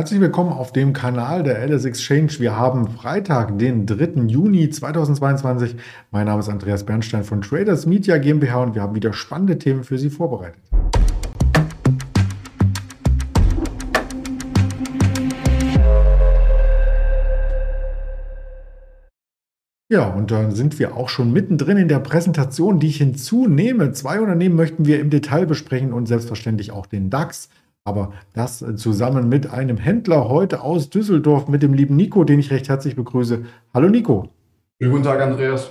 Herzlich willkommen auf dem Kanal der LS Exchange. Wir haben Freitag, den 3. Juni 2022. Mein Name ist Andreas Bernstein von Traders Media GmbH und wir haben wieder spannende Themen für Sie vorbereitet. Ja, und dann sind wir auch schon mittendrin in der Präsentation, die ich hinzunehme. Zwei Unternehmen möchten wir im Detail besprechen und selbstverständlich auch den DAX. Aber das zusammen mit einem Händler heute aus Düsseldorf, mit dem lieben Nico, den ich recht herzlich begrüße. Hallo Nico. guten Tag, Andreas.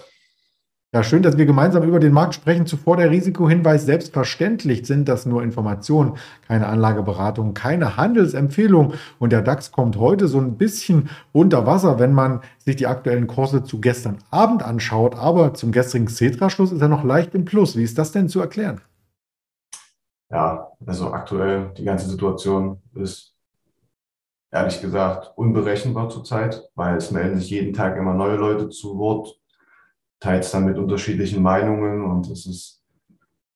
Ja, schön, dass wir gemeinsam über den Markt sprechen. Zuvor der Risikohinweis. Selbstverständlich sind das nur Informationen, keine Anlageberatung, keine Handelsempfehlung. Und der DAX kommt heute so ein bisschen unter Wasser, wenn man sich die aktuellen Kurse zu gestern Abend anschaut. Aber zum gestrigen Cetra-Schluss ist er noch leicht im Plus. Wie ist das denn zu erklären? Ja, also aktuell die ganze Situation ist ehrlich gesagt unberechenbar zurzeit, weil es melden sich jeden Tag immer neue Leute zu Wort, teils dann mit unterschiedlichen Meinungen und es ist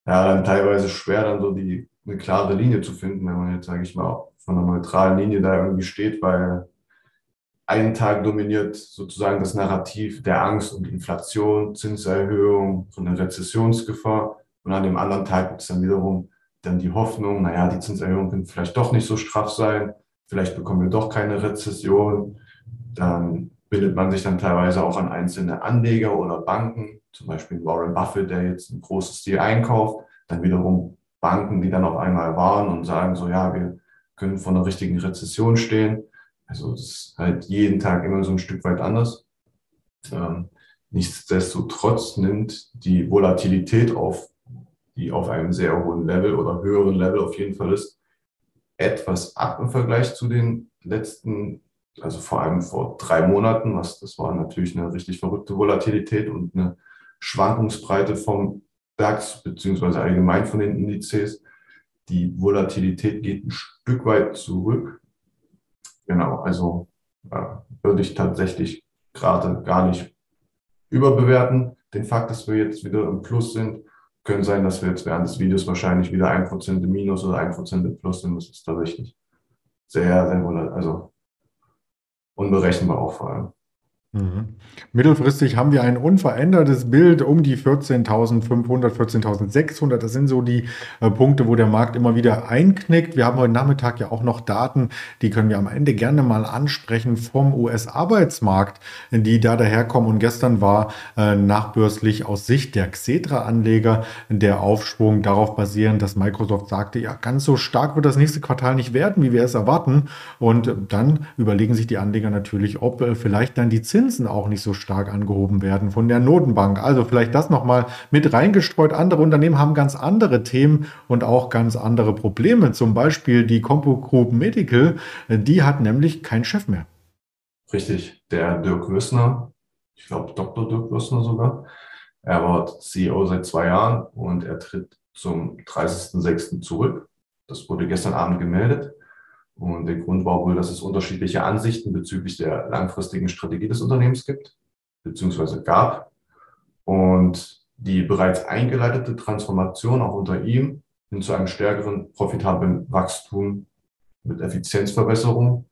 ja dann teilweise schwer, dann so die eine klare Linie zu finden, wenn man jetzt, sage ich mal, von einer neutralen Linie da irgendwie steht, weil einen Tag dominiert sozusagen das Narrativ der Angst und Inflation, Zinserhöhung, von der Rezessionsgefahr und an dem anderen Tag gibt es dann wiederum dann die Hoffnung, naja, die Zinserhöhung wird vielleicht doch nicht so straff sein, vielleicht bekommen wir doch keine Rezession. Dann bildet man sich dann teilweise auch an einzelne Anleger oder Banken, zum Beispiel Warren Buffett, der jetzt ein großes Stil einkauft, dann wiederum Banken, die dann auf einmal warnen und sagen so, ja, wir können vor einer richtigen Rezession stehen. Also das ist halt jeden Tag immer so ein Stück weit anders. Ähm, nichtsdestotrotz nimmt die Volatilität auf die auf einem sehr hohen Level oder höheren Level auf jeden Fall ist, etwas ab im Vergleich zu den letzten, also vor allem vor drei Monaten, was das war natürlich eine richtig verrückte Volatilität und eine Schwankungsbreite vom DAX beziehungsweise allgemein von den Indizes. Die Volatilität geht ein Stück weit zurück. Genau, also ja, würde ich tatsächlich gerade gar nicht überbewerten. Den Fakt, dass wir jetzt wieder im Plus sind, können sein, dass wir jetzt während des Videos wahrscheinlich wieder ein Prozent im Minus oder ein Prozent im Plus sind. Das ist tatsächlich sehr, sehr, also unberechenbar auch vor allem. Mhm. Mittelfristig haben wir ein unverändertes Bild um die 14.500, 14.600. Das sind so die äh, Punkte, wo der Markt immer wieder einknickt. Wir haben heute Nachmittag ja auch noch Daten, die können wir am Ende gerne mal ansprechen vom US-Arbeitsmarkt, die da daherkommen. Und gestern war äh, nachbörslich aus Sicht der Xetra-Anleger der Aufschwung darauf basierend, dass Microsoft sagte, ja, ganz so stark wird das nächste Quartal nicht werden, wie wir es erwarten. Und dann überlegen sich die Anleger natürlich, ob äh, vielleicht dann die Zinsen Zinsen auch nicht so stark angehoben werden von der Notenbank. Also vielleicht das nochmal mit reingestreut. Andere Unternehmen haben ganz andere Themen und auch ganz andere Probleme. Zum Beispiel die Compo Group Medical, die hat nämlich keinen Chef mehr. Richtig, der Dirk Wissner, ich glaube Dr. Dirk Wissner sogar. Er war CEO seit zwei Jahren und er tritt zum 30.06. zurück. Das wurde gestern Abend gemeldet. Und der Grund war wohl, dass es unterschiedliche Ansichten bezüglich der langfristigen Strategie des Unternehmens gibt, beziehungsweise gab. Und die bereits eingeleitete Transformation auch unter ihm hin zu einem stärkeren, profitablen Wachstum mit Effizienzverbesserung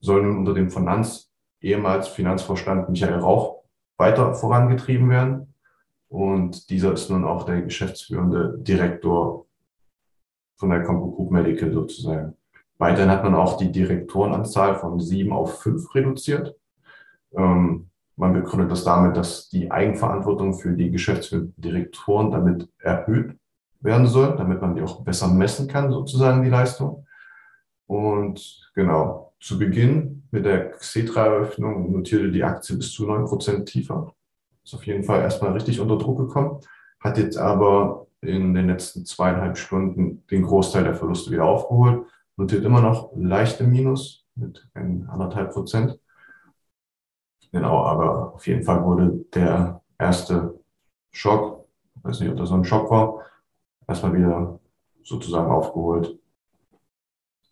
soll nun unter dem Finanz, ehemals Finanzvorstand Michael Rauch weiter vorangetrieben werden. Und dieser ist nun auch der geschäftsführende Direktor von der Compo Group Medical sozusagen. Weiterhin hat man auch die Direktorenanzahl von sieben auf fünf reduziert. Ähm, man begründet das damit, dass die Eigenverantwortung für die geschäftsführenden Direktoren damit erhöht werden soll, damit man die auch besser messen kann, sozusagen die Leistung. Und genau, zu Beginn mit der Xetra-Eröffnung notierte die Aktie bis zu neun Prozent tiefer. Ist auf jeden Fall erstmal richtig unter Druck gekommen, hat jetzt aber in den letzten zweieinhalb Stunden den Großteil der Verluste wieder aufgeholt notiert immer noch leichte Minus mit anderthalb Prozent. Genau, aber auf jeden Fall wurde der erste Schock, ich weiß nicht, ob das so ein Schock war, erstmal wieder sozusagen aufgeholt.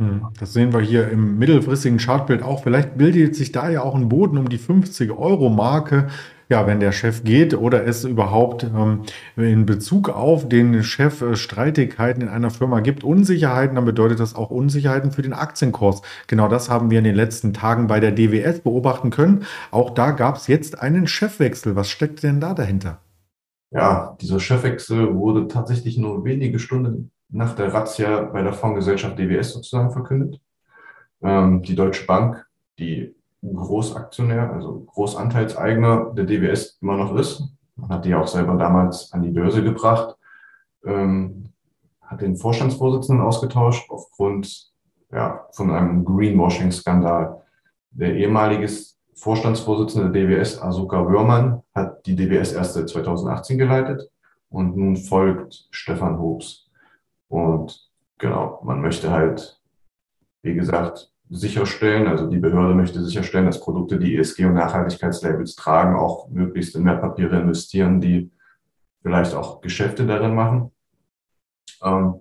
Hm, das sehen wir hier im mittelfristigen Chartbild auch. Vielleicht bildet sich da ja auch ein Boden um die 50-Euro-Marke. ja, wenn der Chef geht oder es überhaupt ähm, in Bezug auf den Chef äh, Streitigkeiten in einer Firma gibt, Unsicherheiten, dann bedeutet das auch Unsicherheiten für den Aktienkurs. Genau das haben wir in den letzten Tagen bei der DWS beobachten können. Auch da gab es jetzt einen Chefwechsel. Was steckt denn da dahinter? Ja, dieser Chefwechsel wurde tatsächlich nur wenige Stunden nach der Razzia bei der Fondsgesellschaft DWS sozusagen verkündet. Ähm, die Deutsche Bank, die Großaktionär, also Großanteilseigner der DWS immer noch ist, man hat die auch selber damals an die Börse gebracht, ähm, hat den Vorstandsvorsitzenden ausgetauscht aufgrund ja, von einem Greenwashing-Skandal. Der ehemalige Vorstandsvorsitzende der DWS, Asuka Wörmann, hat die DWS erst seit 2018 geleitet und nun folgt Stefan Hobbs. Und genau, man möchte halt, wie gesagt, sicherstellen, also die Behörde möchte sicherstellen, dass Produkte, die ESG- und Nachhaltigkeitslabels tragen, auch möglichst in Wertpapiere investieren, die vielleicht auch Geschäfte darin machen. Ähm,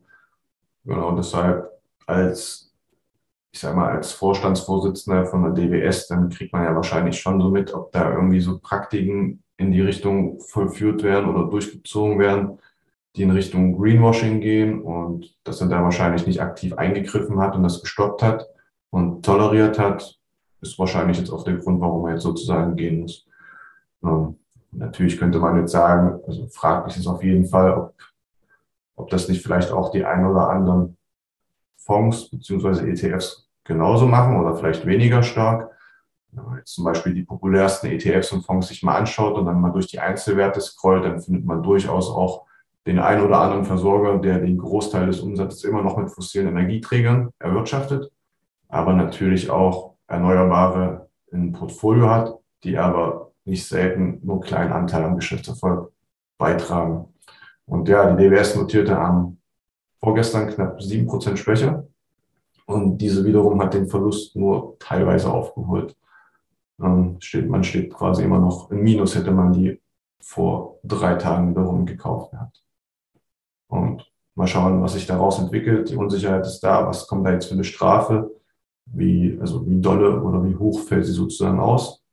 genau, deshalb als ich sag mal, als Vorstandsvorsitzender von der DWS, dann kriegt man ja wahrscheinlich schon so mit, ob da irgendwie so Praktiken in die Richtung vollführt werden oder durchgezogen werden, die in Richtung Greenwashing gehen und dass er da wahrscheinlich nicht aktiv eingegriffen hat und das gestoppt hat und toleriert hat, ist wahrscheinlich jetzt auch der Grund, warum er jetzt sozusagen gehen muss. Ähm, natürlich könnte man jetzt sagen, also fraglich ist auf jeden Fall, ob, ob das nicht vielleicht auch die ein oder anderen Fonds beziehungsweise ETFs genauso machen oder vielleicht weniger stark. Wenn man jetzt zum Beispiel die populärsten ETFs und Fonds sich mal anschaut und dann mal durch die Einzelwerte scrollt, dann findet man durchaus auch den einen oder anderen Versorger, der den Großteil des Umsatzes immer noch mit fossilen Energieträgern erwirtschaftet, aber natürlich auch Erneuerbare im Portfolio hat, die aber nicht selten nur einen kleinen Anteil am Geschäftserfolg beitragen. Und ja, die DWS notierte am vorgestern knapp sieben Prozent schwächer. Und diese wiederum hat den Verlust nur teilweise aufgeholt. Ähm, steht, man steht quasi immer noch im Minus, hätte man die vor drei Tagen wiederum gekauft gehabt. Und mal schauen, was sich daraus entwickelt. Die Unsicherheit ist da. Was kommt da jetzt für eine Strafe? Wie, also wie dolle oder wie hoch fällt sie sozusagen aus?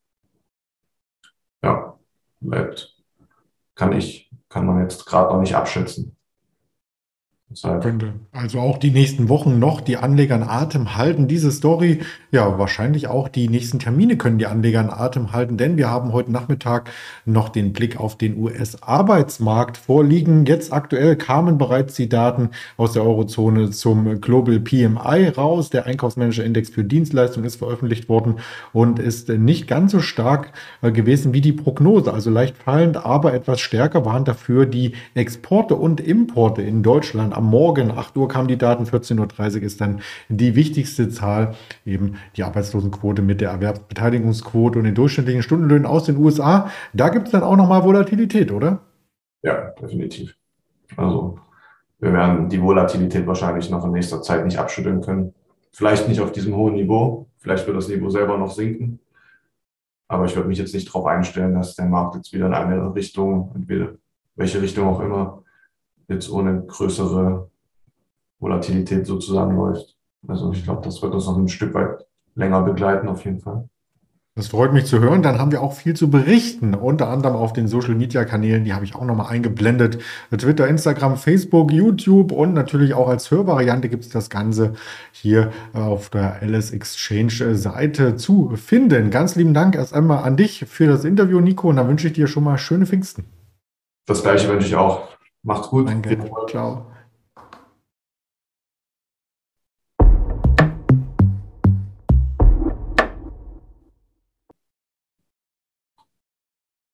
Ja, bleibt. Kann ich, kann man jetzt gerade noch nicht abschätzen. Deshalb. Könnte also auch die nächsten Wochen noch die Anleger in Atem halten. Diese Story, ja, wahrscheinlich auch die nächsten Termine können die Anleger in Atem halten, denn wir haben heute Nachmittag noch den Blick auf den US-Arbeitsmarkt vorliegen. Jetzt aktuell kamen bereits die Daten aus der Eurozone zum Global PMI raus. Der Einkaufsmanager-Index für Dienstleistungen ist veröffentlicht worden und ist nicht ganz so stark äh, gewesen wie die Prognose, also leicht fallend, aber etwas stärker waren dafür die Exporte und Importe in Deutschland am Morgen, 8 Uhr kamen die Daten, 14.30 Uhr ist dann die wichtigste Zahl, eben die Arbeitslosenquote mit der Erwerbsbeteiligungsquote und den durchschnittlichen Stundenlöhnen aus den USA. Da gibt es dann auch nochmal Volatilität, oder? Ja, definitiv. Also wir werden die Volatilität wahrscheinlich noch in nächster Zeit nicht abschütteln können. Vielleicht nicht auf diesem hohen Niveau, vielleicht wird das Niveau selber noch sinken. Aber ich würde mich jetzt nicht darauf einstellen, dass der Markt jetzt wieder in eine Richtung, entweder welche Richtung auch immer, jetzt ohne größere Volatilität sozusagen läuft. Also ich glaube, das wird uns noch ein Stück weit länger begleiten, auf jeden Fall. Das freut mich zu hören. Dann haben wir auch viel zu berichten, unter anderem auf den Social Media Kanälen, die habe ich auch nochmal eingeblendet. Twitter, Instagram, Facebook, YouTube und natürlich auch als Hörvariante gibt es das Ganze hier auf der Alice Exchange Seite zu finden. Ganz lieben Dank erst einmal an dich für das Interview, Nico, und dann wünsche ich dir schon mal schöne Pfingsten. Das gleiche wünsche ich auch. Macht's gut. Danke. Ciao.